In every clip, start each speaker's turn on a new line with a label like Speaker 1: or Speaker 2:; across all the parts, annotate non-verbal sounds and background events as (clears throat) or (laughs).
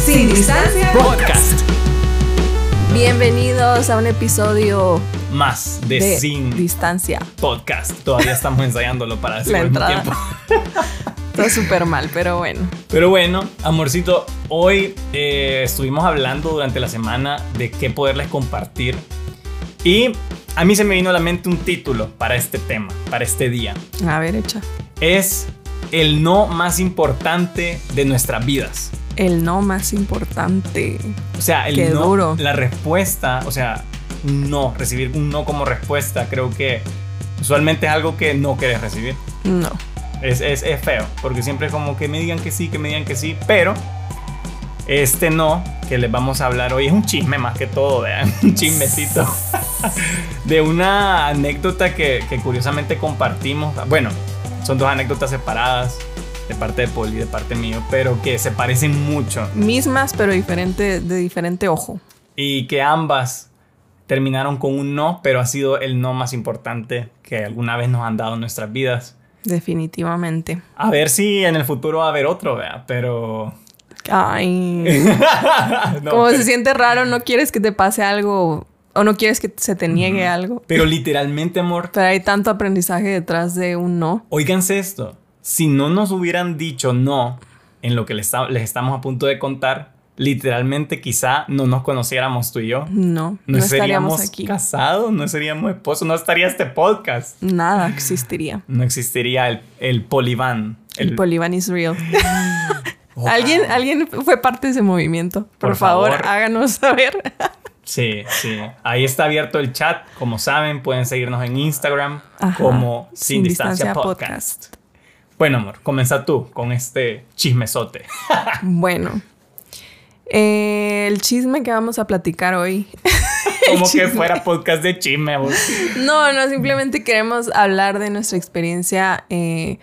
Speaker 1: Sin distancia
Speaker 2: Podcast.
Speaker 1: Bienvenidos a un episodio
Speaker 2: Más de,
Speaker 1: de
Speaker 2: Sin
Speaker 1: distancia.
Speaker 2: Podcast. Todavía estamos ensayándolo para
Speaker 1: La
Speaker 2: al mismo tiempo. (laughs)
Speaker 1: Todo súper mal, pero bueno.
Speaker 2: Pero bueno, amorcito, hoy eh, estuvimos hablando durante la semana de qué poderles compartir. Y a mí se me vino a la mente un título para este tema, para este día.
Speaker 1: A ver, echa.
Speaker 2: Es el no más importante de nuestras vidas.
Speaker 1: El no más importante.
Speaker 2: O sea, el
Speaker 1: Qué
Speaker 2: no,
Speaker 1: duro.
Speaker 2: la respuesta, o sea, no, recibir un no como respuesta, creo que usualmente es algo que no quieres recibir.
Speaker 1: No.
Speaker 2: Es, es, es feo, porque siempre es como que me digan que sí, que me digan que sí, pero este no que les vamos a hablar hoy es un chisme más que todo, vean, (laughs) un chismecito (laughs) de una anécdota que, que curiosamente compartimos. Bueno, son dos anécdotas separadas de parte de Poli y de parte mío, pero que se parecen mucho
Speaker 1: Mismas, pero diferente, de diferente ojo.
Speaker 2: y que ambas terminaron con un no, pero ha sido el no más importante que alguna vez nos han dado en nuestras vidas.
Speaker 1: Definitivamente.
Speaker 2: A ver si en el futuro va a haber otro, vea, pero...
Speaker 1: Ay. (laughs)
Speaker 2: No,
Speaker 1: Como
Speaker 2: pero,
Speaker 1: se siente raro, no quieres que te pase algo o no quieres que se te niegue algo.
Speaker 2: pero literalmente, amor,
Speaker 1: Pero hay tanto aprendizaje detrás de un no.
Speaker 2: óiganse esto. Si no nos hubieran dicho no en lo que les, esta- les estamos a punto de contar, literalmente quizá no nos conociéramos tú y yo.
Speaker 1: No,
Speaker 2: No,
Speaker 1: no,
Speaker 2: seríamos
Speaker 1: aquí.
Speaker 2: casados, no seríamos esposos, no estaría este podcast.
Speaker 1: Nada existiría.
Speaker 2: No existiría el, el poliván.
Speaker 1: El, Polivan is real. (laughs) (laughs) ¿Alguien, alguien fue parte de ese movimiento. Por,
Speaker 2: Por
Speaker 1: favor,
Speaker 2: favor.
Speaker 1: háganos saber. (laughs)
Speaker 2: Sí, sí. Ahí está abierto el chat. Como saben, pueden seguirnos en Instagram
Speaker 1: Ajá.
Speaker 2: como Sin, Distancia, podcast. Bueno, amor, comienza tú con este chismesote. (laughs)
Speaker 1: Bueno. eh, el chisme que vamos a platicar hoy. (laughs)
Speaker 2: Como que fuera podcast de chisme, amor.
Speaker 1: No, no, simplemente queremos hablar de nuestra experiencia eh,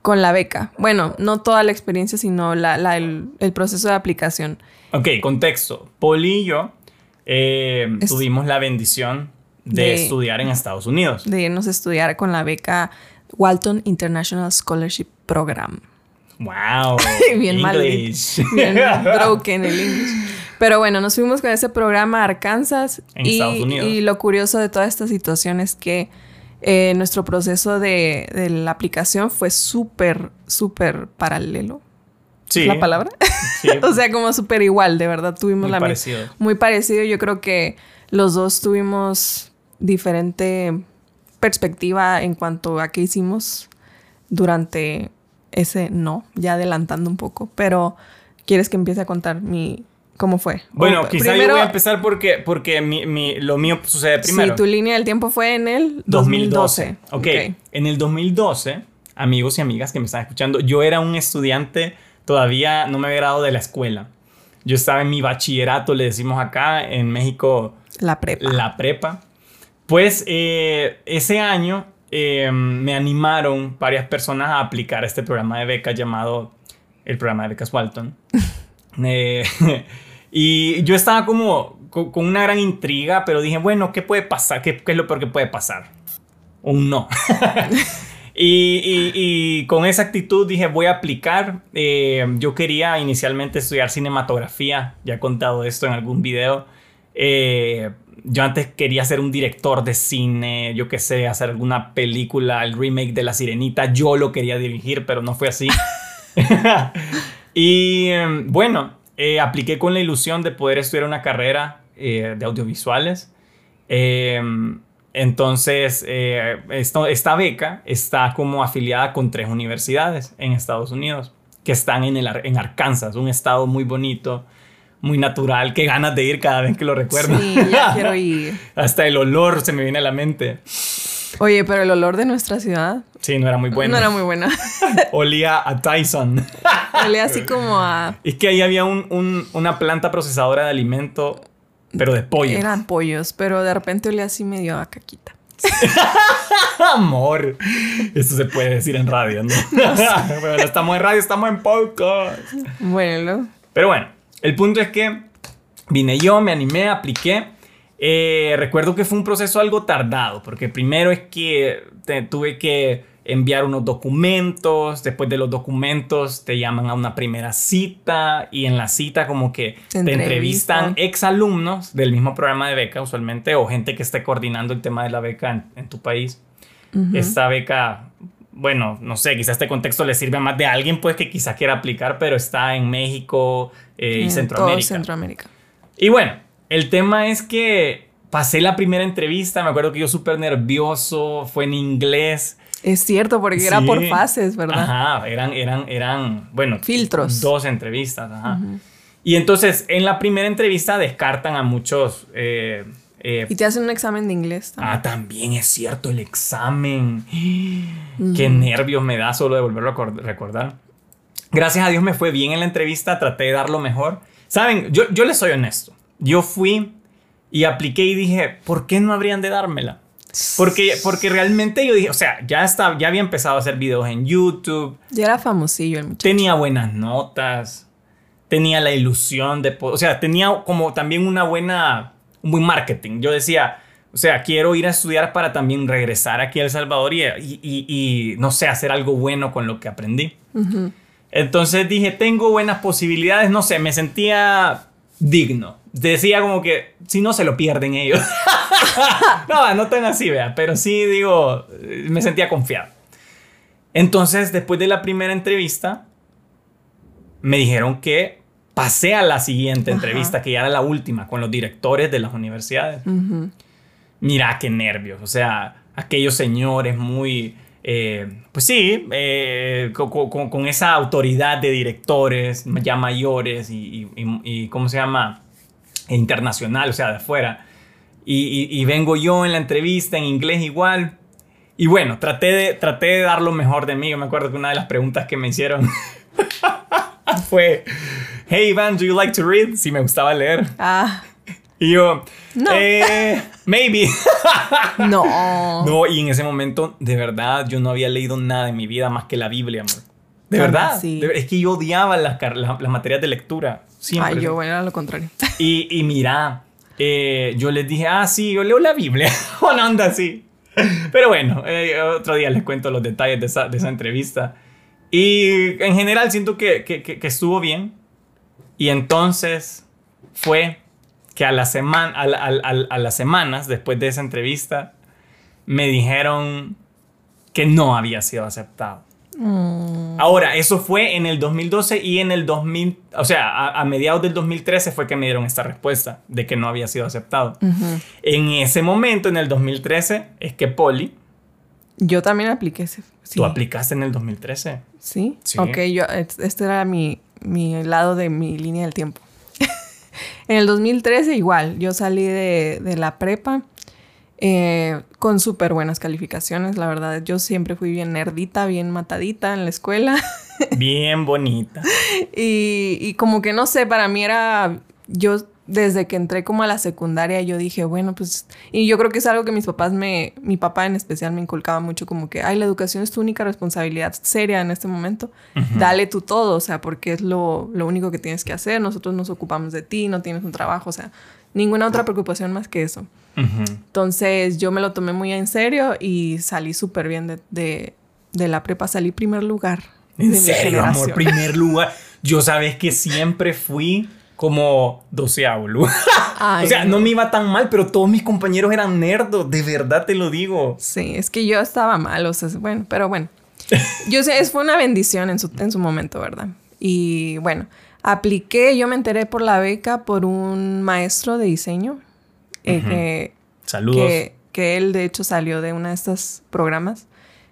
Speaker 1: con la beca. Bueno, no toda la experiencia, sino la, la- el, el proceso de aplicación.
Speaker 2: Ok, contexto. Poli y yo eh,
Speaker 1: Es-
Speaker 2: tuvimos la bendición de,
Speaker 1: De-
Speaker 2: estudiar en Estados Unidos.
Speaker 1: De irnos a estudiar con la beca Walton International Scholarship Program.
Speaker 2: Wow. (laughs)
Speaker 1: Bien mal. (laughs) Bien broken el (laughs) inglés. Pero bueno, nos fuimos con ese programa a Arkansas.
Speaker 2: En
Speaker 1: y,
Speaker 2: Estados Unidos.
Speaker 1: y lo curioso de toda esta situación es que eh, nuestro proceso de, de la aplicación fue súper, súper paralelo.
Speaker 2: Sí.
Speaker 1: ¿Es la palabra?
Speaker 2: Sí.
Speaker 1: o sea, como súper igual, de verdad. Tuvimos
Speaker 2: Muy
Speaker 1: la
Speaker 2: parecido.
Speaker 1: Muy parecido. Yo creo que los dos tuvimos diferente perspectiva en cuanto a qué hicimos durante ese no, ya adelantando un poco. Pero, ¿quieres que empiece a contar mi cómo fue?
Speaker 2: Bueno,
Speaker 1: O
Speaker 2: quizá yo
Speaker 1: primero-
Speaker 2: voy a empezar porque, porque mi, mi- lo mío sucede primero.
Speaker 1: Sí, tu línea del tiempo fue en el 2012.
Speaker 2: 2012. Ok. En el 2012, amigos y amigas que me están escuchando, yo era un estudiante, todavía no me había graduado de la escuela. Yo estaba en mi bachillerato, le decimos acá, en México,
Speaker 1: La prepa.
Speaker 2: la prepa. Pues eh, ese año eh, me animaron varias personas a aplicar este programa de becas llamado el programa de becas Walton. (laughs) Eh, (laughs) y yo estaba como co- con, una gran intriga, pero dije, bueno, ¿qué puede pasar? ¿Qué, qué es lo peor que puede pasar? Un no. (laughs) Y, y- y con esa actitud dije, voy a aplicar. Eh, yo quería inicialmente estudiar cinematografía, ya he contado esto en algún video. Eh, yo antes quería ser un director de cine, yo qué sé, hacer alguna película, el remake de La Sirenita. Yo lo quería dirigir, pero no fue así. (laughs) y eh, bueno, eh, apliqué con la ilusión de poder estudiar una carrera eh, de audiovisuales. Eh, entonces, eh, esto- esta beca está como afiliada con tres universidades en Estados Unidos que están en, el, en Arkansas, un estado muy bonito, muy natural, que ganas de ir cada vez que lo recuerdo.
Speaker 1: Sí, ya (laughs) quiero ir.
Speaker 2: Hasta el olor se me viene a la mente.
Speaker 1: Oye, pero el olor de nuestra ciudad
Speaker 2: Sí, no era muy bueno.
Speaker 1: no era muy buena. (laughs)
Speaker 2: Olía a Tyson.
Speaker 1: Olía así como a...
Speaker 2: es que ahí había un- un- una planta procesadora de alimento, pero de pollo.
Speaker 1: Eran pollos, pero de repente olía así medio a caquita. (laughs)
Speaker 2: Amor. Esto se puede decir en radio, ¿no? bueno, no estamos en radio, estamos en podcast.
Speaker 1: Bueno,
Speaker 2: Pero bueno, el punto es que vine yo, me animé, apliqué. Eh, recuerdo que fue un proceso algo tardado, porque primero es que te- tuve que enviar unos documentos, después de los documentos te llaman a una primera cita y en la cita como que te entrevistan exalumnos del mismo programa de beca usualmente o gente que esté coordinando el tema de la beca en, tu país. Esta beca, bueno, no sé, quizás este contexto le sirve más de alguien pues que quizá quiera aplicar, pero está en México eh, y Centroamérica.
Speaker 1: Centroamérica.
Speaker 2: Y bueno, el tema es que pasé la primera entrevista, me acuerdo que yo súper nervioso, fue en inglés.
Speaker 1: Es cierto, porque era por fases, ¿verdad?
Speaker 2: Ajá, eran, eran, eran, bueno,
Speaker 1: filtros.
Speaker 2: Dos entrevistas, ajá. Y entonces, en la primera entrevista descartan a muchos... Eh,
Speaker 1: eh, y te hacen un examen de inglés
Speaker 2: también. Ah, también es cierto, el examen. Qué nervios me da solo de volverlo a recordar. Gracias a Dios me fue bien en la entrevista, traté de dar lo mejor. Saben, yo, yo les soy honesto. Yo fui y apliqué y dije, ¿por qué no habrían de dármela? Porque, porque realmente yo dije, o sea, ya, estaba, ya había empezado a hacer videos en YouTube.
Speaker 1: Ya era famosillo el muchacho.
Speaker 2: Tenía buenas notas. Tenía la ilusión de... O sea, tenía como también una buena... Un buen marketing. Yo decía, o sea, quiero ir a estudiar para también regresar aquí a El Salvador y, y, no sé, hacer algo bueno con lo que aprendí. Entonces dije, tengo buenas posibilidades, no sé, me sentía digno decía como que si no se lo pierden ellos. (laughs) no, no tan así, vea, pero sí digo, me sentía confiado. Entonces, después de la primera entrevista, me dijeron que pasé a la siguiente entrevista, que ya era la última, con los directores de las universidades. Mira qué nervios, o sea, aquellos señores muy, eh, pues sí, eh, con, esa autoridad de directores ya mayores y, y ¿cómo se llama? internacional, o sea, de afuera. Y, vengo yo en la entrevista en inglés igual. Y bueno, traté de, traté de dar lo mejor de mí. Yo me acuerdo que una de las preguntas que me hicieron (laughs) fue, hey Iván, do you like to read? Si me gustaba leer.
Speaker 1: Ah.
Speaker 2: Y yo, no. Eh, maybe. (laughs)
Speaker 1: no.
Speaker 2: No, y en ese momento, de verdad, yo no había leído nada en mi vida más que la Biblia, amor. De verdad. es que yo odiaba las, las materias de lectura.
Speaker 1: Ay, yo, bueno, era lo contrario. (laughs)
Speaker 2: Y, y mira, eh, yo les dije, ah, sí, yo leo la Biblia. (laughs) o no anda así. Pero bueno, eh, otro día les cuento los detalles de esa, de esa entrevista. Y en general siento que, que, que, estuvo bien. Y entonces fue que a, la semana, a, a, a, las semanas después de esa entrevista me dijeron que no había sido aceptado. Mm. Ahora, eso fue en el 2012 y en el 2000, o sea, a, mediados del 2013 fue que me dieron esta respuesta de que no había sido aceptado. En ese momento, en el 2013, es que Poli...
Speaker 1: Yo también apliqué ese.
Speaker 2: ¿Tú aplicaste en el 2013?
Speaker 1: ¿Sí? sí. Ok, yo, este era mi, mi lado de mi línea del tiempo. (laughs) en el 2013 igual, yo salí de, de la prepa eh, con súper buenas calificaciones, la verdad. Yo siempre fui bien nerdita, bien matadita en la escuela. (laughs)
Speaker 2: Bien bonita.
Speaker 1: y, y como que no sé, para mí era, yo desde que entré como a la secundaria, yo dije, bueno, pues, y yo creo que es algo que mis papás me, mi papá en especial me inculcaba mucho, como que, ay, la educación es tu única responsabilidad seria en este momento, dale tú todo, o sea, porque es lo, lo único que tienes que hacer, nosotros nos ocupamos de ti, no tienes un trabajo, o sea, ninguna otra preocupación más que eso. Entonces yo me lo tomé muy en serio y salí súper bien de, la prepa, salí primer lugar.
Speaker 2: En serio, amor, primer lugar. (laughs) Yo sabes que siempre fui como doceavo lugar. (laughs) o sea, no. me iba tan mal, pero todos mis compañeros eran nerdos, de verdad te lo digo.
Speaker 1: Sí, es que yo estaba mal, o sea, bueno, pero bueno. Yo sé, fue una bendición en su, en su momento, ¿verdad? Y bueno, apliqué, yo me enteré por la beca por un maestro de diseño eh,
Speaker 2: Saludos.
Speaker 1: Que, él, de hecho, salió de una de estos programas,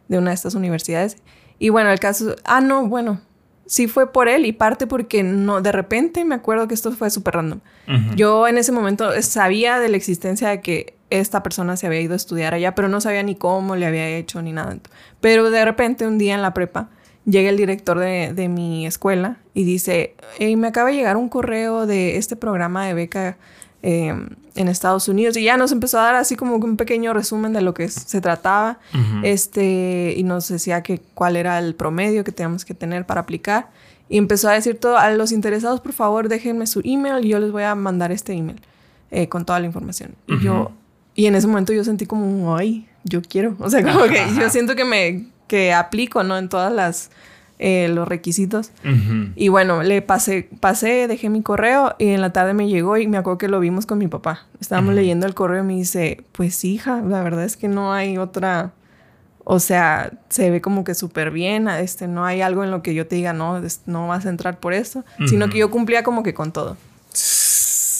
Speaker 1: de una de estas universidades. Y bueno, el caso. Ah, no, bueno. Sí fue por él y parte porque no, de repente me acuerdo que esto fue súper random. Yo en ese momento sabía de la existencia de que esta persona se había ido a estudiar allá, pero no sabía ni cómo le había hecho ni nada. Pero de repente un día en la prepa llega el director de, de mi escuela y dice, hey, me acaba de llegar un correo de este programa de beca Em, en Estados Unidos. Y ya nos empezó a dar así como un pequeño resumen de lo que se trataba este y nos decía que cuál era el promedio que teníamos que tener para aplicar. Y empezó a decir todo a los interesados por favor déjenme su email y yo les voy a mandar este email eh, con toda la información y yo y en ese momento yo sentí como ay yo quiero o sea como que yo siento que me que aplico, ¿no? En todas las eh, los requisitos. Y bueno, le pasé, pasé, dejé mi correo y en la tarde me llegó y me acuerdo que lo vimos con mi papá. Estábamos leyendo el correo y me dice, pues hija, la verdad es que no hay otra, o sea, se ve como que súper bien, este, no hay algo en lo que yo te diga, no, no vas a entrar por esto, sino que yo cumplía como que con todo.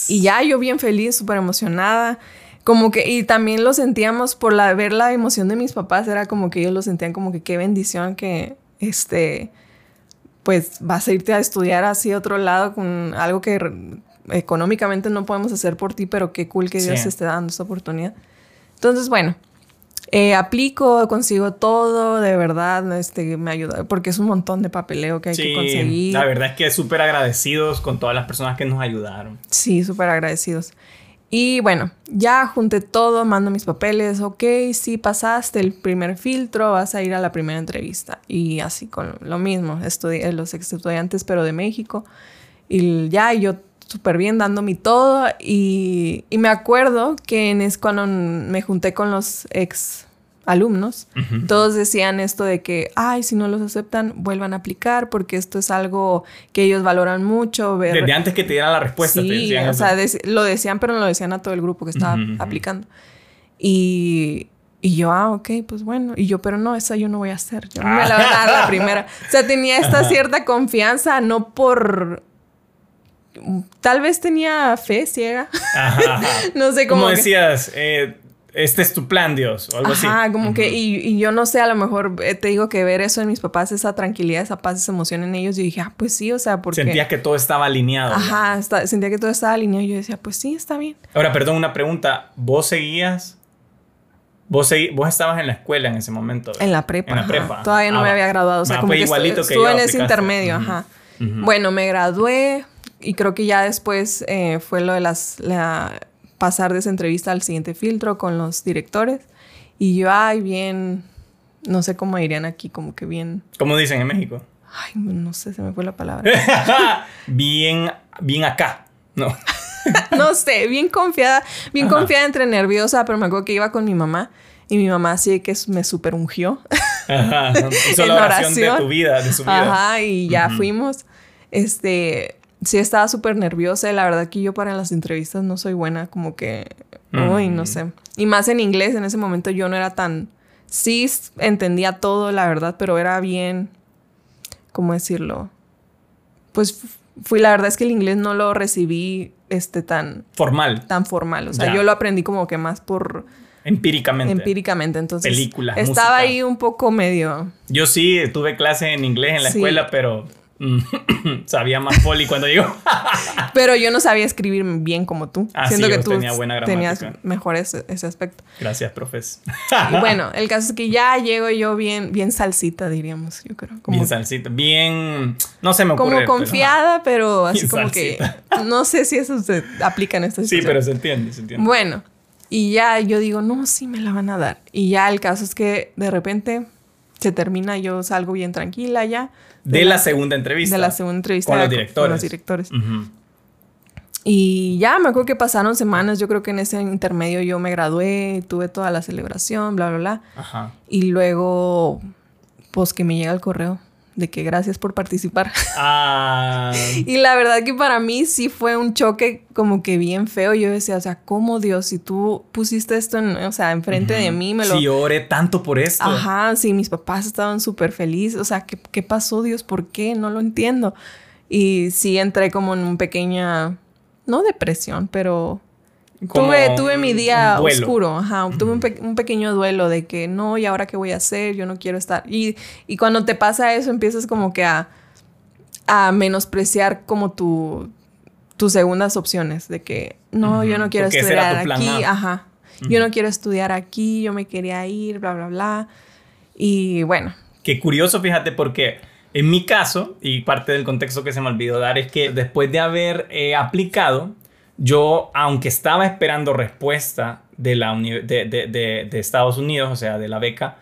Speaker 1: Y ya yo bien feliz, súper emocionada como que, y también lo sentíamos por la, ver la emoción de mis papás, era como que ellos lo sentían como que qué bendición que, este, pues vas a irte a estudiar así a otro lado con algo que económicamente no podemos hacer por ti, pero qué cool que Dios te esté dando esta oportunidad. Entonces, bueno, eh, aplico, consigo todo, de verdad, este, me ayuda, porque es un montón de papeleo que hay que conseguir.
Speaker 2: La verdad es que súper agradecidos con todas las personas que nos ayudaron.
Speaker 1: Sí, súper agradecidos. Y bueno, ya junté todo, mando mis papeles, ok, sí pasaste el primer filtro, vas a ir a la primera entrevista. Y así con lo mismo, estudié los estudiantes, pero de México. Y ya yo súper bien dando mi todo. Y, y, me acuerdo que en es cuando me junté con los ex alumnos, todos decían esto de que, ay, si no los aceptan, vuelvan a aplicar porque esto es algo que ellos valoran mucho.
Speaker 2: Ver... Desde antes que te dieran la respuesta.
Speaker 1: Sí, o sea, lo decían, pero no lo decían a todo el grupo que estaba aplicando. Y, y yo, ah, ok, pues bueno. Y yo, pero no, esa yo no voy a hacer. Yo no me la voy a dar la primera. O sea, tenía esta cierta confianza, no por... Tal vez tenía fe ciega. (laughs) no sé cómo.
Speaker 2: Como decías, eh, este es tu plan, Dios, o algo así.
Speaker 1: Ajá, como que, y, yo no sé, a lo mejor eh, te digo que ver eso en mis papás, esa tranquilidad, esa paz, esa emoción en ellos, yo dije, ah, pues sí, o sea, porque...
Speaker 2: Sentía que todo estaba alineado.
Speaker 1: Ajá, sentía que todo estaba alineado, y yo decía, pues sí, está bien.
Speaker 2: Ahora, perdón, una pregunta, ¿vos seguías... Vos, vos estabas en la escuela en ese momento.
Speaker 1: En la prepa. En la prepa. Todavía no me ah, había graduado. O sea, como que igualito estuve en ese intermedio, ajá. Bueno, me gradué y creo que ya después eh, fue lo de las, la, pasar de esa entrevista al siguiente filtro con los directores. Y yo, ay, bien, no sé cómo dirían aquí, como que bien.
Speaker 2: ¿Cómo dicen en México?
Speaker 1: Ay, no sé, se me fue la palabra. (laughs)
Speaker 2: bien, bien acá, ¿no? (laughs)
Speaker 1: no sé, bien confiada, bien confiada entre nerviosa, pero me acuerdo que iba con mi mamá y mi mamá sí que me super ungió.
Speaker 2: Ajá, (laughs) hizo la oración, de tu vida, de su vida.
Speaker 1: Ajá, y ya fuimos. Este, sí estaba súper nerviosa y la verdad que yo para las entrevistas no soy buena, como que, uy, no sé. Y más en inglés, en ese momento yo no era tan, sí entendía todo, la verdad, pero era bien, ¿cómo decirlo? Pues fui, la verdad es que el inglés no lo recibí, este, tan...
Speaker 2: Formal.
Speaker 1: Tan formal, o sea, yo lo aprendí como que más por...
Speaker 2: Empíricamente.
Speaker 1: Empíricamente, entonces.
Speaker 2: Películas.
Speaker 1: Estaba ahí un poco medio.
Speaker 2: Yo sí tuve clase en inglés en la escuela, pero (coughs) sabía más poli cuando llegó. (laughs)
Speaker 1: Pero yo no sabía escribir bien como tú.
Speaker 2: Ah, Siento que tú tenía buena
Speaker 1: tenías mejor ese, aspecto.
Speaker 2: Gracias, profes. (laughs)
Speaker 1: bueno, el caso es que ya llego yo bien, bien salsita, diríamos, yo creo.
Speaker 2: bien salsita, bien... No se me ocurre.
Speaker 1: Como confiada, pero, así como que... (laughs) No sé si eso se aplica en esta
Speaker 2: situación. Sí, pero se entiende, se entiende.
Speaker 1: Bueno, y ya yo digo, no, sí me la van a dar. Y ya el caso es que de repente se termina, yo salgo bien tranquila ya
Speaker 2: de, la, segunda entrevista.
Speaker 1: De la segunda entrevista.
Speaker 2: Con los directores.
Speaker 1: Con los directores. Y ya me acuerdo que pasaron semanas, yo creo que en ese intermedio yo me gradué, tuve toda la celebración, bla, bla, bla. Ajá. Y luego, pues que me llega el correo de que gracias por participar. (laughs) Ah. y la verdad que para mí sí fue un choque como que bien feo. Yo decía, o sea, ¿cómo Dios? Si tú pusiste esto, en, o sea, enfrente de mí, me lo...
Speaker 2: Si oré tanto por esto.
Speaker 1: Ajá, sí, mis papás estaban súper felices. O sea, ¿qué, ¿qué pasó Dios? ¿Por qué? No lo entiendo. Y sí entré como en un pequeña, no depresión, pero tuve, tuve mi día oscuro, ajá, tuve un, pequeño duelo de que no, ¿y ahora qué voy a hacer? Yo no quiero estar. Y, y cuando te pasa eso, empiezas como que a, a menospreciar como tu, tus segundas opciones, de que no, yo no quiero estudiar aquí, ajá, yo no quiero estudiar aquí, yo me quería ir, bla, bla, bla. Y bueno.
Speaker 2: Qué curioso, fíjate, porque en mi caso, y parte del contexto que se me olvidó dar, es que después de haber eh, aplicado, yo, aunque estaba esperando respuesta de, la de, Estados Unidos, o sea, de la beca,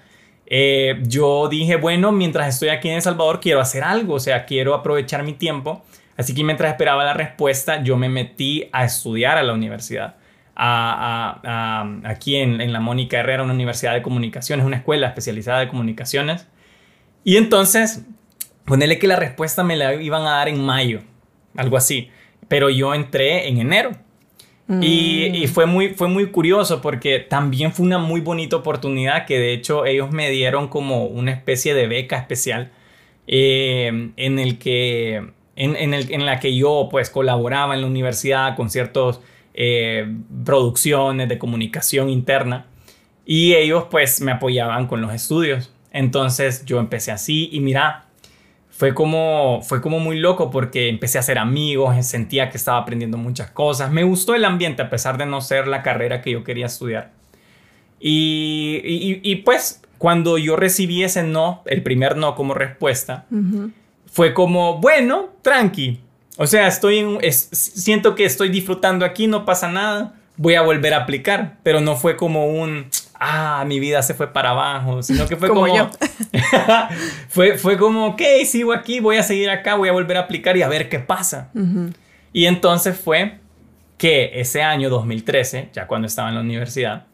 Speaker 2: eh, yo dije, bueno, mientras estoy aquí en El Salvador, quiero hacer algo, o sea, quiero aprovechar mi tiempo. Así que mientras esperaba la respuesta, yo me metí a estudiar a la universidad. aquí en, en, la Mónica Herrera, una universidad de comunicaciones, una escuela especializada de comunicaciones. Y entonces, ponele que la respuesta me la iban a dar en mayo, algo así. Pero yo entré en enero. Y, fue, muy, fue muy curioso porque también fue una muy bonita oportunidad que de hecho ellos me dieron como una especie de beca especial eh, en el que en, el, en, la que yo pues colaboraba en la universidad con ciertas eh, producciones de comunicación interna y ellos pues me apoyaban con los estudios. Entonces yo empecé así y mira, fue como, fue como muy loco porque empecé a hacer amigos, sentía que estaba aprendiendo muchas cosas. Me gustó el ambiente a pesar de no ser la carrera que yo quería estudiar. Y, y, pues cuando yo recibí ese no, el primer no como respuesta, fue como, bueno, tranqui. O sea, estoy en, siento que estoy disfrutando aquí, no pasa nada, voy a volver a aplicar, pero no fue como un, ah, mi vida se fue para abajo, sino que fue como, yo. (laughs) fue, fue como, ok, sigo aquí, voy a seguir acá, voy a volver a aplicar y a ver qué pasa. Y entonces fue que ese año 2013, ya cuando estaba en la universidad,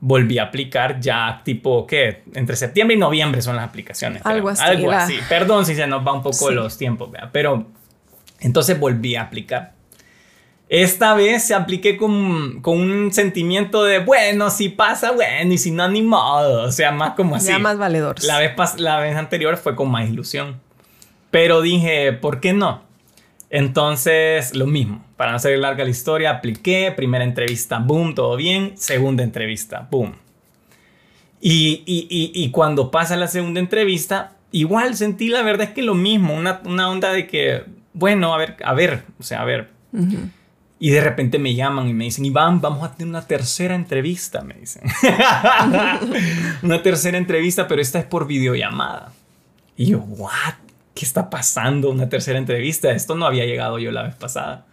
Speaker 2: volví a aplicar ya tipo, ¿qué? Entre septiembre y noviembre son las aplicaciones.
Speaker 1: Algo así.
Speaker 2: Algo así. Perdón si se nos va un poco los tiempos, pero entonces volví a aplicar. Esta vez se apliqué con, con, un sentimiento de, bueno, si pasa, bueno, y si no, ni modo. O sea, más como así.
Speaker 1: Ya más valedor.
Speaker 2: La vez, la vez anterior fue con más ilusión. Pero dije, ¿por qué no? Entonces, lo mismo. Para no hacer larga la historia, apliqué. Primera entrevista, boom, todo bien. Segunda entrevista, boom. Y, y, y, y cuando pasa la segunda entrevista, igual sentí la verdad es que lo mismo. Una, una onda de que, bueno, a ver, a ver, o sea, a ver. Y de repente me llaman y me dicen, Iván, vamos a tener una tercera entrevista, me dicen. (laughs) una tercera entrevista, pero esta es por videollamada. Y yo, ¿what? ¿Qué está pasando? Una tercera entrevista. Esto no había llegado yo la vez pasada.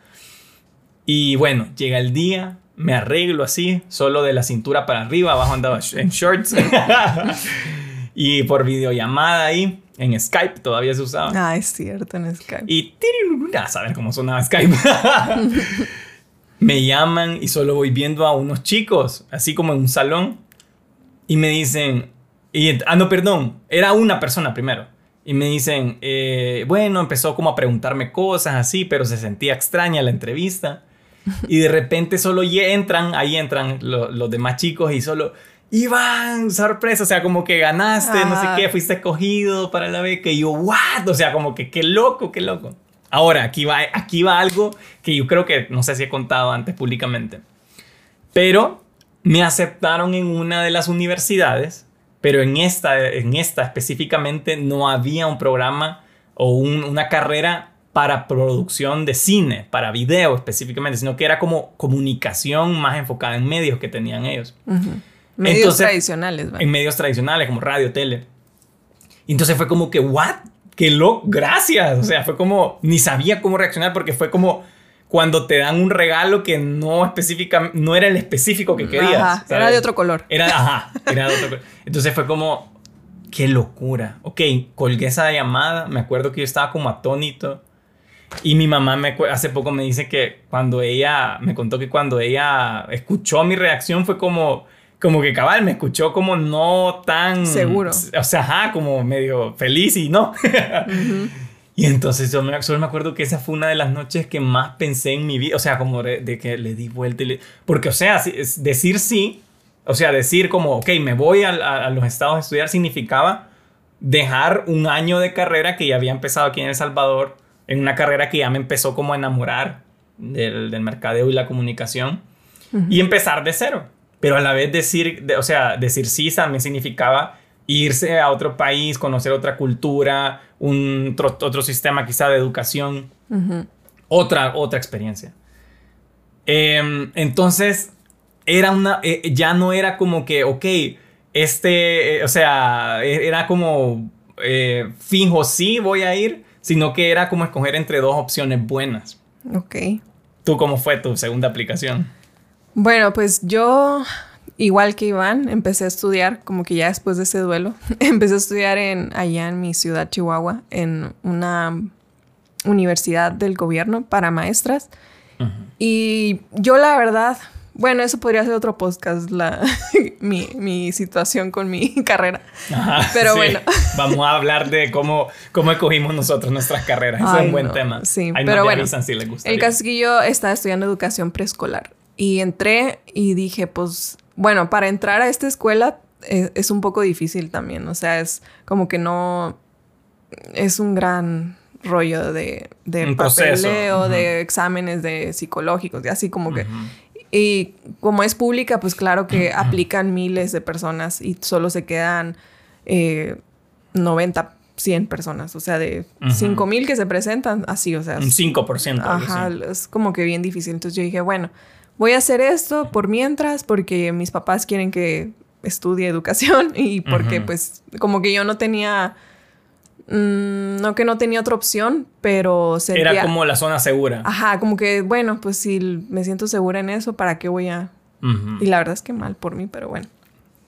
Speaker 2: Y bueno, llega el día, me arreglo así, solo de la cintura para arriba, abajo andaba en shorts. (laughs) y por videollamada ahí, en Skype todavía se usaba.
Speaker 1: Ah, es cierto, en Skype.
Speaker 2: Y a saber cómo sonaba Skype. (laughs) me llaman y solo voy viendo a unos chicos, así como en un salón, y me dicen, y, ah, no, perdón, era una persona primero. Y me dicen, eh, bueno, empezó como a preguntarme cosas así, pero se sentía extraña la entrevista. Y de repente solo entran, ahí entran los demás chicos y solo, Iván, sorpresa, o sea, como que ganaste, no sé qué, fuiste escogido para la beca. Y yo, what? O sea, como que qué loco, qué loco. Ahora, aquí va, aquí va algo que yo creo que no sé si he contado antes públicamente. Pero me aceptaron en una de las universidades, pero en esta, en esta específicamente no había un programa o una carrera para producción de cine, para video específicamente, sino que era como comunicación más enfocada en medios que tenían ellos.
Speaker 1: Medios tradicionales,
Speaker 2: En medios tradicionales, como radio, tele. Entonces fue como que, ¿what? ¡Qué lo! Gracias. O sea, fue como, ni sabía cómo reaccionar porque fue como cuando te dan un regalo que no específica, no era el específico que querías.
Speaker 1: era de otro color.
Speaker 2: Era, ajá, era de otro color. Entonces fue como, qué locura. Ok, colgué esa llamada, me acuerdo que yo estaba como atónito. Y mi mamá me, hace poco me dice que cuando ella, me contó que cuando ella escuchó mi reacción fue como, como que cabal me escuchó como no tan
Speaker 1: seguro.
Speaker 2: O sea, ajá, como medio feliz y no. (laughs) Y entonces yo me, solo me acuerdo que esa fue una de las noches que más pensé en mi vida, o sea, como de, que le di vuelta y le... Porque, o sea, decir sí, o sea, decir como, ok, me voy a, a, los estados a estudiar significaba dejar un año de carrera que ya había empezado aquí en El Salvador, en una carrera que ya me empezó como a enamorar del, del mercadeo y la comunicación, y empezar de cero pero a la vez decir, o sea, decir sí también significaba irse a otro país, conocer otra cultura, un otro, sistema quizá de educación, otra, otra experiencia. Em, entonces, era una, eh, ya no era como que, ok, este, eh, o sea, e, era como, eh, fijo, sí voy a ir, sino que era como escoger entre dos opciones buenas.
Speaker 1: Ok.
Speaker 2: ¿Tú cómo fue tu segunda aplicación?
Speaker 1: Bueno, pues yo, igual que Iván, empecé a estudiar, como que ya después de ese duelo, (laughs) empecé a estudiar en, allá en mi ciudad, Chihuahua, en una universidad del gobierno para maestras. Y yo la verdad, bueno, eso podría ser otro podcast, la, (laughs) mi, mi situación con mi (laughs) carrera. Pero bueno.
Speaker 2: Vamos a hablar de cómo, cómo escogimos nosotros nuestras carreras. Es un buen tema.
Speaker 1: Sí, pero bueno. el caso es que yo estaba estudiando educación preescolar y entré y dije, pues, bueno, para entrar a esta escuela es, es un poco difícil también. O sea, es como que no. Es un gran rollo de, de papeleo, de exámenes de psicológicos, y así como que... Y como es pública, pues claro que aplican miles de personas y solo se quedan eh, 90, 100 personas. O sea, de cinco mil que se presentan, así, o sea...
Speaker 2: Un 5%.
Speaker 1: Ajá, es como que bien difícil. Entonces yo dije, bueno, voy a hacer esto por mientras porque mis papás quieren que estudie educación (laughs) y porque pues como que yo no tenía Mm, no que no tenía otra opción, pero
Speaker 2: sentía... Era como la zona segura.
Speaker 1: Ajá, como que, bueno, pues si me siento segura en eso, ¿para qué voy a...? Y la verdad es que mal por mí, pero bueno.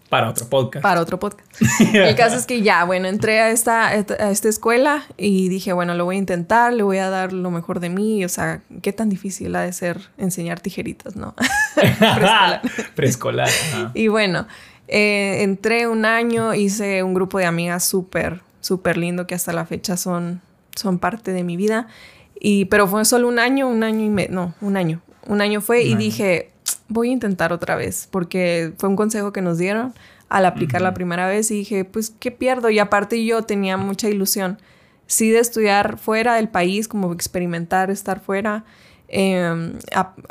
Speaker 2: Para otro podcast.
Speaker 1: Para otro podcast. (laughs) El caso es que ya, bueno, entré a esta, a esta escuela y dije, bueno, lo voy a intentar, le voy a dar lo mejor de mí. O sea, qué tan difícil ha de ser enseñar tijeritas, ¿no? (laughs)
Speaker 2: Preescolar. (laughs) Preescolar.
Speaker 1: Y bueno, eh, entré un año, hice un grupo de amigas súper súper lindo que hasta la fecha son, son parte de mi vida. Y, pero fue solo un año, un año y medio, no, un año. Un año fue y dije, voy a intentar otra vez, porque fue un consejo que nos dieron al aplicar la primera vez y dije, pues, ¿qué pierdo? Y aparte yo tenía mucha ilusión, sí, de estudiar fuera del país, como experimentar, estar fuera. Em,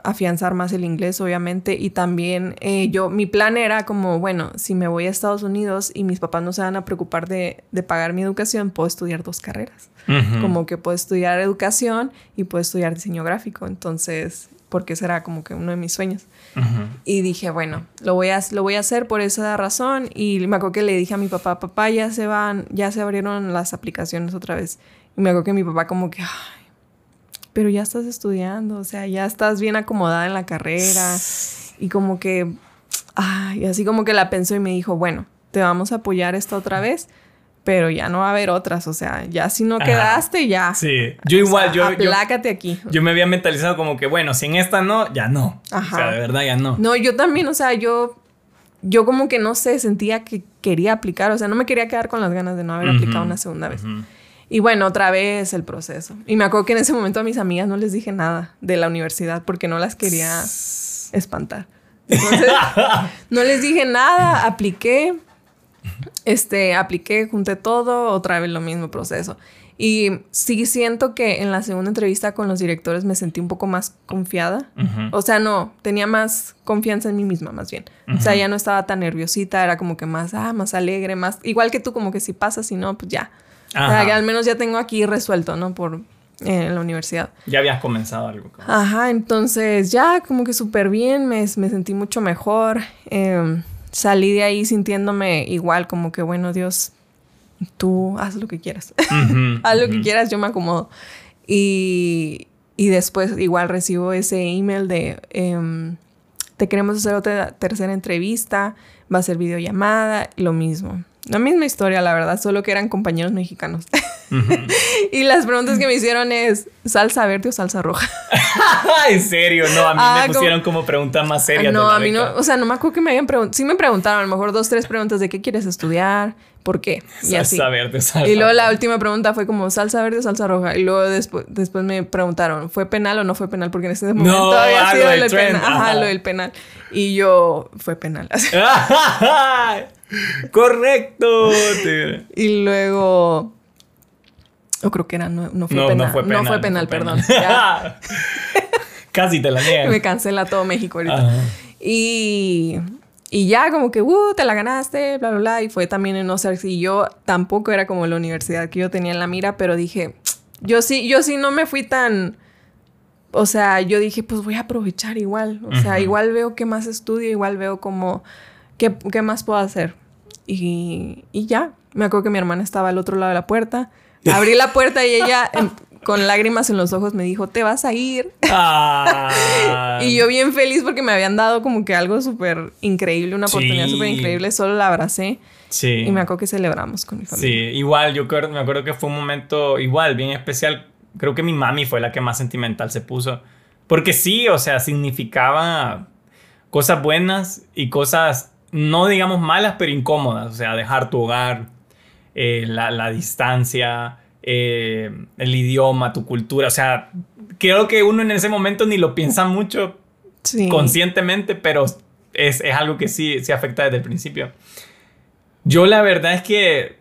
Speaker 1: afianzar más el inglés, obviamente. Y también eh, yo, mi plan era como, bueno, si me voy a Estados Unidos y mis papás no se van a preocupar de, de pagar mi educación, puedo estudiar dos carreras. Como que puedo estudiar educación y puedo estudiar diseño gráfico. Entonces, porque será como que uno de mis sueños. Y dije, bueno, lo voy, a, lo voy a hacer por esa razón. Y me acuerdo que le dije a mi papá, papá, ya se van, ya se abrieron las aplicaciones otra vez. Y me acuerdo que mi papá como que, pero ya estás estudiando, o sea, ya estás bien acomodada en la carrera y como que, ay, así como que la pensó y me dijo, bueno, te vamos a apoyar esta otra vez, pero ya no va a haber otras, o sea, ya si no quedaste, ya.
Speaker 2: Sí, yo igual, yo...
Speaker 1: Aplácate aquí.
Speaker 2: Yo me había mentalizado como que, bueno, si en esta no, ya no. Ajá. O sea, de verdad ya no.
Speaker 1: No, yo también, o sea, yo... Yo como que no sé, sentía que quería aplicar, o sea, no me quería quedar con las ganas de no haber aplicado una segunda vez. Y bueno, otra vez el proceso. Y me acuerdo que en ese momento a mis amigas no les dije nada de la universidad porque no las quería (laughs) espantar. Entonces, (laughs) no les dije nada, apliqué, este, apliqué, junté todo, otra vez lo mismo proceso. Y sí siento que en la segunda entrevista con los directores me sentí un poco más confiada. O sea, no, tenía más confianza en mí misma, más bien. O sea, ya no estaba tan nerviosita, era como que más, ah, más alegre, más, igual que tú, como que si pasa, si no, pues ya. O sea, que al menos ya tengo aquí resuelto, ¿no? Por en la universidad.
Speaker 2: Ya habías comenzado algo.
Speaker 1: Ajá, entonces ya como que súper bien, me, me, sentí mucho mejor. Em, salí de ahí sintiéndome igual, como que, bueno, Dios, tú haz lo que quieras. (laughs) haz lo que quieras, yo me acomodo. Y, y, después igual recibo ese email de, em, te queremos hacer otra tercera entrevista, va a ser videollamada, lo mismo. La misma historia, la verdad, solo que eran compañeros mexicanos. (laughs) y las preguntas que me hicieron es, ¿salsa verde o salsa roja? (laughs)
Speaker 2: ¿En serio? No, a mí me ah, pusieron como, preguntas más serias.
Speaker 1: No, a mí no, o sea, no me acuerdo que me habían preguntado. Sí me preguntaron, a lo mejor dos, tres preguntas de qué quieres estudiar, por qué. Y
Speaker 2: salsa verde, salsa
Speaker 1: Y luego la última pregunta fue como, ¿salsa verde o salsa roja? Y luego después, después me preguntaron, ¿fue penal o no fue penal? Porque en ese momento no, había sido el penal. Ajá, lo del penal. Y yo, fue penal. (laughs) (laughs)
Speaker 2: Correcto.
Speaker 1: y luego. O creo que era, no, fue penal. No fue penal, no fue penal perdón.
Speaker 2: Casi te la niegan.
Speaker 1: Me cancela todo México ahorita. Y, y ya como que, uh, te la ganaste, bla, bla, bla. Y fue también en ser si yo tampoco era como la universidad que yo tenía en la mira, pero dije, yo sí, yo sí no me fui tan... O sea, yo dije, pues voy a aprovechar igual. O sea, igual veo qué más estudio, igual veo como ¿qué, qué más puedo hacer? Y, y, ya, me acuerdo que mi hermana estaba al otro lado de la puerta. (laughs) Abrí la puerta y ella, con lágrimas en los ojos, me dijo, te vas a ir. Ah. (laughs) y yo bien feliz porque me habían dado como que algo súper increíble, una oportunidad súper increíble, solo la abracé. Sí. Y me acuerdo que celebramos con mi familia.
Speaker 2: Sí, igual, yo me acuerdo que fue un momento igual, bien especial. Creo que mi mami fue la que más sentimental se puso. Porque sí, o sea, significaba cosas buenas y cosas, no digamos malas, pero incómodas. O sea, dejar tu hogar, eh, la, distancia, eh, el idioma, tu cultura. O sea, creo que uno en ese momento ni lo piensa mucho conscientemente, pero es, algo que sí, sí afecta desde el principio. Yo la verdad es que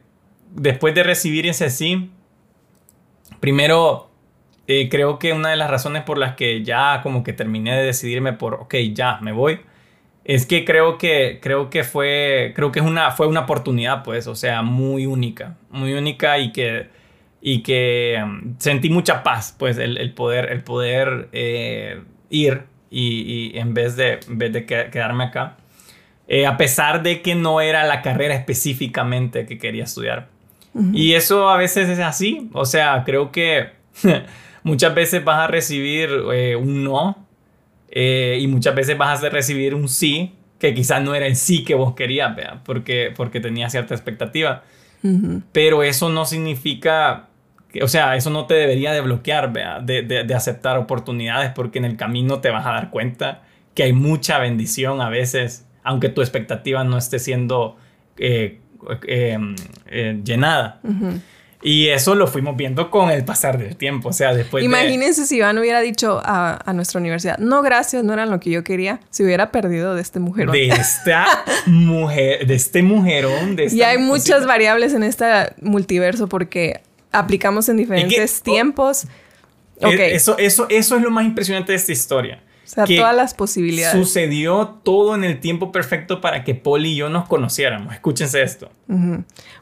Speaker 2: después de recibir ese sí, primero eh, creo que una de las razones por las que ya como que terminé de decidirme por, ok, ya, me voy, es que creo que, creo que fue, creo que es una, fue una oportunidad, pues, o sea, muy única, muy única y que, y que um, sentí mucha paz, pues, el, poder, el poder eh, ir y, en vez de, vez de quedarme acá, eh, a pesar de que no era la carrera específicamente que quería estudiar. Y eso a veces es así, o sea, creo que (laughs) muchas veces vas a recibir eh, un no eh, y muchas veces vas a recibir un sí que quizás no era el sí que vos querías, porque, porque tenía cierta expectativa. Pero eso no significa, que, o sea, eso no te debería de bloquear, De, de, aceptar oportunidades, porque en el camino te vas a dar cuenta que hay mucha bendición a veces, aunque tu expectativa no esté siendo eh, llenada. Y eso lo fuimos viendo con el pasar del tiempo, o sea, después
Speaker 1: Imagínense si Iván hubiera dicho a, a, nuestra universidad, no, gracias, no eran lo que yo quería, se hubiera perdido de este mujerón.
Speaker 2: De esta mujer, de este mujerón, de
Speaker 1: Y hay muchas variables en este multiverso porque aplicamos en diferentes tiempos.
Speaker 2: Oh, okay. Eso, eso, eso es lo más impresionante de esta historia.
Speaker 1: O sea, todas las posibilidades.
Speaker 2: Sucedió todo en el tiempo perfecto para que Paul y yo nos conociéramos. Escúchense esto.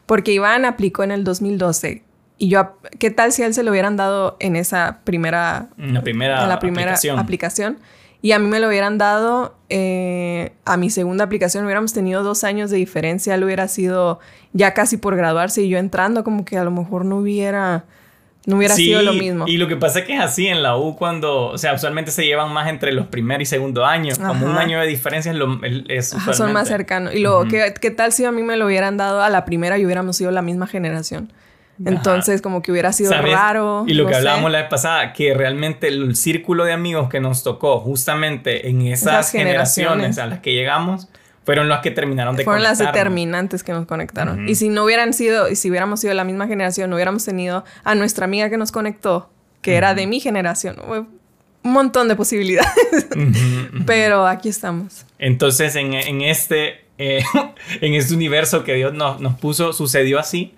Speaker 1: Porque Iván aplicó en el 2012. Y yo, ¿qué tal si a él se lo hubieran dado en esa primera...
Speaker 2: En la primera,
Speaker 1: la primera aplicación. Y a mí me lo hubieran dado eh, a mi segunda aplicación. Hubiéramos tenido dos años de diferencia. Él hubiera sido ya casi por graduarse y yo entrando como que a lo mejor no hubiera no hubiera sido lo mismo.
Speaker 2: Y lo que pasa es que es así en la U cuando, o sea, usualmente se llevan más entre los primer y segundo años. Como un año de diferencia es, lo, es
Speaker 1: Son más cercanos. Y luego, ¿qué, ¿qué, tal si a mí me lo hubieran dado a la primera y hubiéramos sido la misma generación? Entonces, como que hubiera sido raro.
Speaker 2: Y lo que hablábamos la vez pasada, que realmente el círculo de amigos que nos tocó justamente en esas, generaciones a las que llegamos fueron las que terminaron de
Speaker 1: Fueron las determinantes que nos conectaron. Y si no hubieran sido, y si hubiéramos sido la misma generación, no hubiéramos tenido a nuestra amiga que nos conectó, que era de mi generación. Un montón de posibilidades. Pero aquí estamos.
Speaker 2: Entonces, en, este, eh, (laughs) en este universo que Dios nos, nos, puso, sucedió así.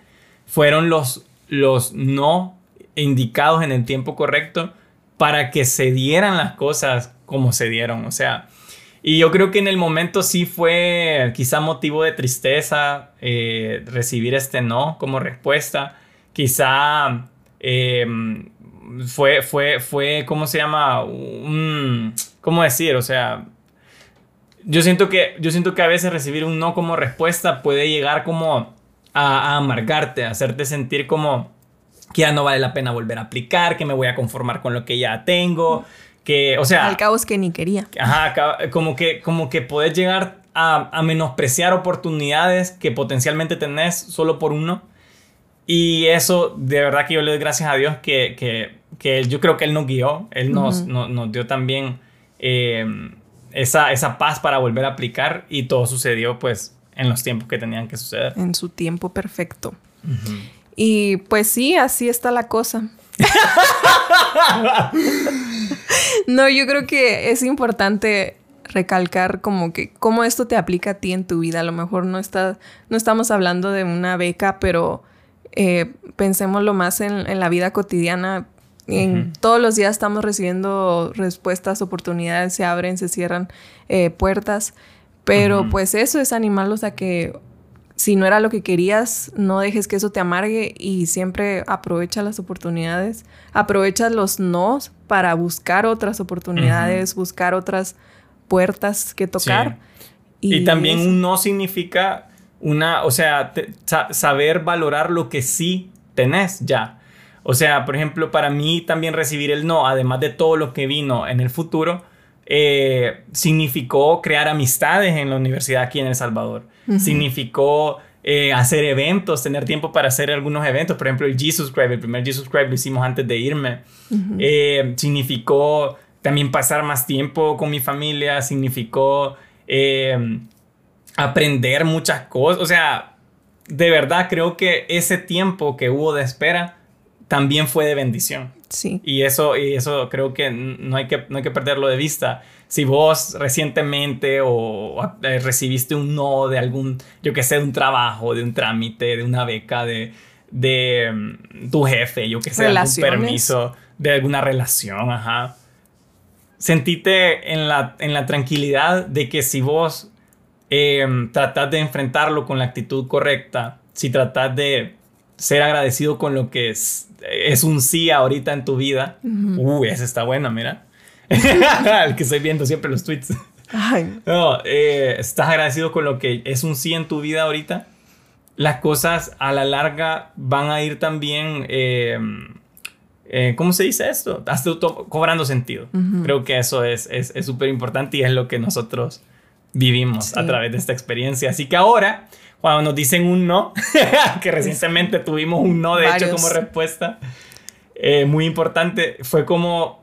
Speaker 2: Fueron los, los no indicados en el tiempo correcto para que se dieran las cosas como se dieron. O sea, y yo creo que en el momento sí fue quizá motivo de tristeza eh, recibir este no como respuesta. Quizá em, fue, fue, fue, ¿cómo se llama? Un, ¿Cómo decir? O sea, yo siento, que, yo siento que a veces recibir un no como respuesta puede llegar como a, a amargarte, a hacerte sentir como que ya no vale la pena volver a aplicar, que me voy a conformar con lo que ya tengo que, o sea...
Speaker 1: Al cabo es que ni quería.
Speaker 2: Ajá, como que, como que puedes llegar a, menospreciar oportunidades que potencialmente tenés solo por uno. Y eso, de verdad que yo le doy gracias a Dios que, que, que yo creo que Él nos guió, Él nos, nos, dio también em, esa, esa paz para volver a aplicar y todo sucedió pues en los tiempos que tenían que suceder.
Speaker 1: En su tiempo perfecto. Y pues sí, así está la cosa. (laughs) (laughs) no, yo creo que es importante recalcar como que cómo esto te aplica a ti en tu vida. A lo mejor no está, no estamos hablando de una beca, pero eh, pensémoslo más en, la vida cotidiana. En, Todos los días estamos recibiendo respuestas, oportunidades, se abren, se cierran eh, puertas. Pero pues eso es animarlos a que si no era lo que querías, no dejes que eso te amargue y siempre aprovecha las oportunidades, aprovecha los no para buscar otras oportunidades, buscar otras puertas que tocar.
Speaker 2: Y, también un no significa una, o sea, saber valorar lo que sí tenés ya. O sea, por ejemplo, para mí también recibir el no, además de todo lo que vino en el futuro, eh, significó crear amistades en la universidad aquí en El Salvador significó eh, hacer eventos, tener tiempo para hacer algunos eventos. Por ejemplo, el Jesus Christ, el primer Jesus Christ lo hicimos antes de irme. Eh, significó también pasar más tiempo con mi familia, significó eh, aprender muchas cosas. O sea, de verdad creo que ese tiempo que hubo de espera también fue de bendición.
Speaker 1: Sí.
Speaker 2: Y eso, y eso creo que no hay que, no hay que perderlo de vista. Si vos recientemente o eh, recibiste un no de algún, yo que sé, de un trabajo, de un trámite, de una beca, de, de mm, tu jefe, yo que sé, algún permiso, de alguna relación, ajá. Sentite en la, en la tranquilidad de que si vos eh, tratás de enfrentarlo con la actitud correcta, si tratás de ser agradecido con lo que es, es un sí ahorita en tu vida, uy, esa está buena, mira. El (laughs) que estoy viendo siempre los tweets. No, eh, estás agradecido con lo que es un sí en tu vida ahorita. Las cosas a la larga van a ir también, eh, eh, ¿cómo se dice esto? Hasta cobrando sentido. Creo que eso es súper es, importante y es lo que nosotros vivimos a través de esta experiencia. Así que ahora, cuando nos dicen un no, (laughs) que recientemente tuvimos un no, de hecho, como respuesta, muy importante, fue como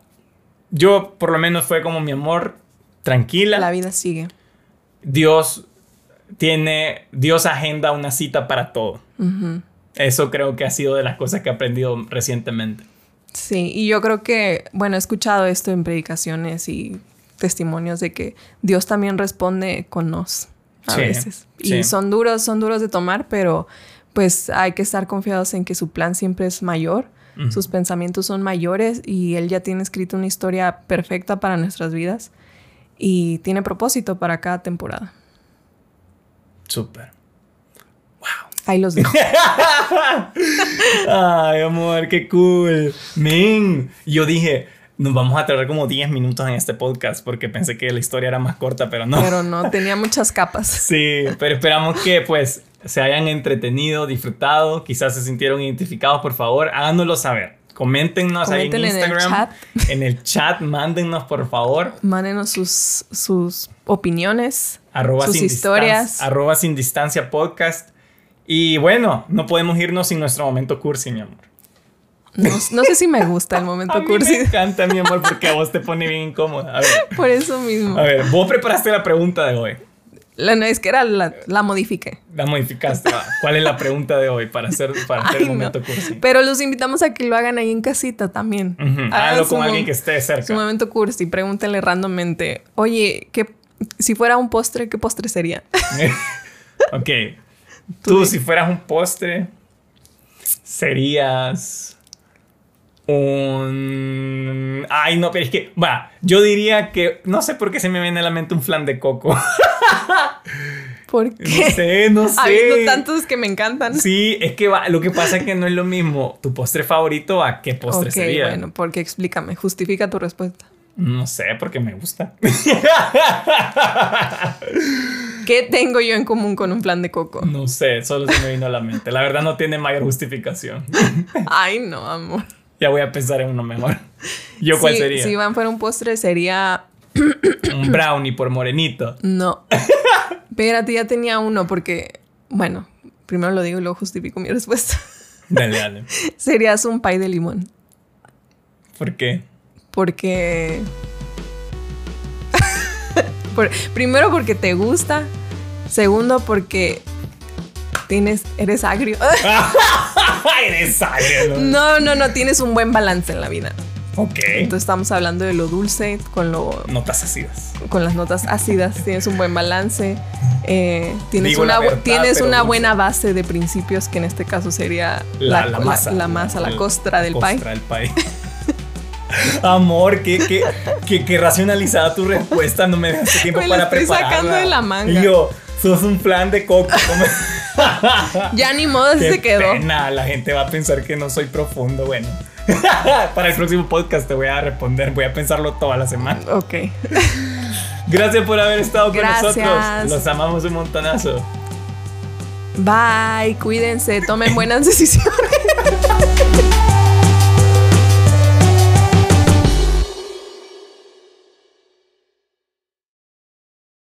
Speaker 2: yo por lo menos fue como mi amor, tranquila.
Speaker 1: La vida sigue.
Speaker 2: Dios tiene, Dios agenda una cita para todo. Eso creo que ha sido de las cosas que he aprendido recientemente.
Speaker 1: Sí, y yo creo que, bueno, he escuchado esto en predicaciones y testimonios de que Dios también responde con nos a veces. Y son duros, son duros de tomar, pero pues hay que estar confiados en que su plan siempre es mayor sus pensamientos son mayores y él ya tiene escrito una historia perfecta para nuestras vidas y tiene propósito para cada temporada.
Speaker 2: Súper. Wow.
Speaker 1: Ahí los dejo. (laughs)
Speaker 2: Ay, amor, qué cool. Men, yo dije, nos vamos a tardar como 10 minutos en este podcast porque pensé que la historia era más corta, pero no.
Speaker 1: Pero no, tenía (laughs) muchas capas.
Speaker 2: Sí, pero esperamos que pues se hayan entretenido, disfrutado, quizás se sintieron identificados, por favor, háganoslo saber. Coméntenos ahí en Instagram, (laughs) en el, chat. mándennos por favor.
Speaker 1: Mándenos sus, sus opiniones, sus historias.
Speaker 2: Arroba sin distancia podcast. Y bueno, no podemos irnos sin nuestro momento cursi, mi amor.
Speaker 1: No, sé si me gusta el momento (laughs) cursi.
Speaker 2: Me encanta, mi amor, porque a vos te pone bien incómoda.
Speaker 1: Por eso mismo.
Speaker 2: A ver, vos preparaste la pregunta de hoy.
Speaker 1: La, no, es que era la, la modifiqué.
Speaker 2: La modificaste. ¿Cuál es la pregunta de hoy para hacer, para hacer el momento cursi?
Speaker 1: Pero los invitamos a que lo hagan ahí en casita también.
Speaker 2: Háganlo con alguien que esté cerca.
Speaker 1: Su momento cursi. Pregúntenle randommente, oye, ¿qué, si fuera un postre, ¿qué postre sería? (laughs)
Speaker 2: ok. Tú, si fueras un postre, serías un... Ay, no, pero es que, va, yo diría que, no sé por qué se me viene a la mente un flan de coco. (laughs)
Speaker 1: ¿Por qué?
Speaker 2: No sé, no (laughs) sé.
Speaker 1: Habiendo tantos que me encantan.
Speaker 2: Sí, es que va, lo que pasa es que no es lo mismo tu postre favorito a qué postre okay, sería.
Speaker 1: bueno, porque explícame, justifica tu respuesta.
Speaker 2: No sé, porque me gusta. (laughs)
Speaker 1: ¿Qué tengo yo en común con un flan de coco?
Speaker 2: No sé, solo se me vino a la mente. La verdad no tiene mayor justificación.
Speaker 1: Ay, no, amor.
Speaker 2: Ya voy a pensar en uno mejor. (laughs) ¿Yo cuál sería?
Speaker 1: Si van fuera un postre, sería.
Speaker 2: un (clears throat) brownie por morenito.
Speaker 1: No. (laughs) Espérate, ya tenía uno porque. Bueno, primero lo digo y luego justifico mi respuesta.
Speaker 2: Dale, dale. (laughs)
Speaker 1: Serías un pay de limón.
Speaker 2: ¿Por qué?
Speaker 1: Porque. primero porque te gusta. Segundo porque tienes, eres agrio. (laughs) (laughs)
Speaker 2: eres agrio.
Speaker 1: ¿no? no, no, tienes un buen balance en la vida.
Speaker 2: Ok.
Speaker 1: Entonces estamos hablando de lo dulce con lo...
Speaker 2: Notas ácidas.
Speaker 1: Con las notas ácidas. tienes un buen balance. Eh, tienes una, tienes una buena base de principios que en este caso sería
Speaker 2: la, masa.
Speaker 1: La, masa, la, costra del pie.
Speaker 2: Costra del pie. (laughs) Amor, qué, qué, qué, racionalizada tu respuesta. No me dejaste tiempo me para estoy sacando
Speaker 1: de la manga.
Speaker 2: Y yo, sos un plan de coco. (laughs)
Speaker 1: ya ni modo se quedó.
Speaker 2: Pena. La gente va a pensar que no soy profundo. Bueno, (laughs) para el próximo podcast te voy a responder. Voy a pensarlo toda la semana.
Speaker 1: Ok. (laughs)
Speaker 2: Gracias por haber estado con nosotros. Los amamos un montonazo.
Speaker 1: Bye, cuídense, tomen buenas decisiones.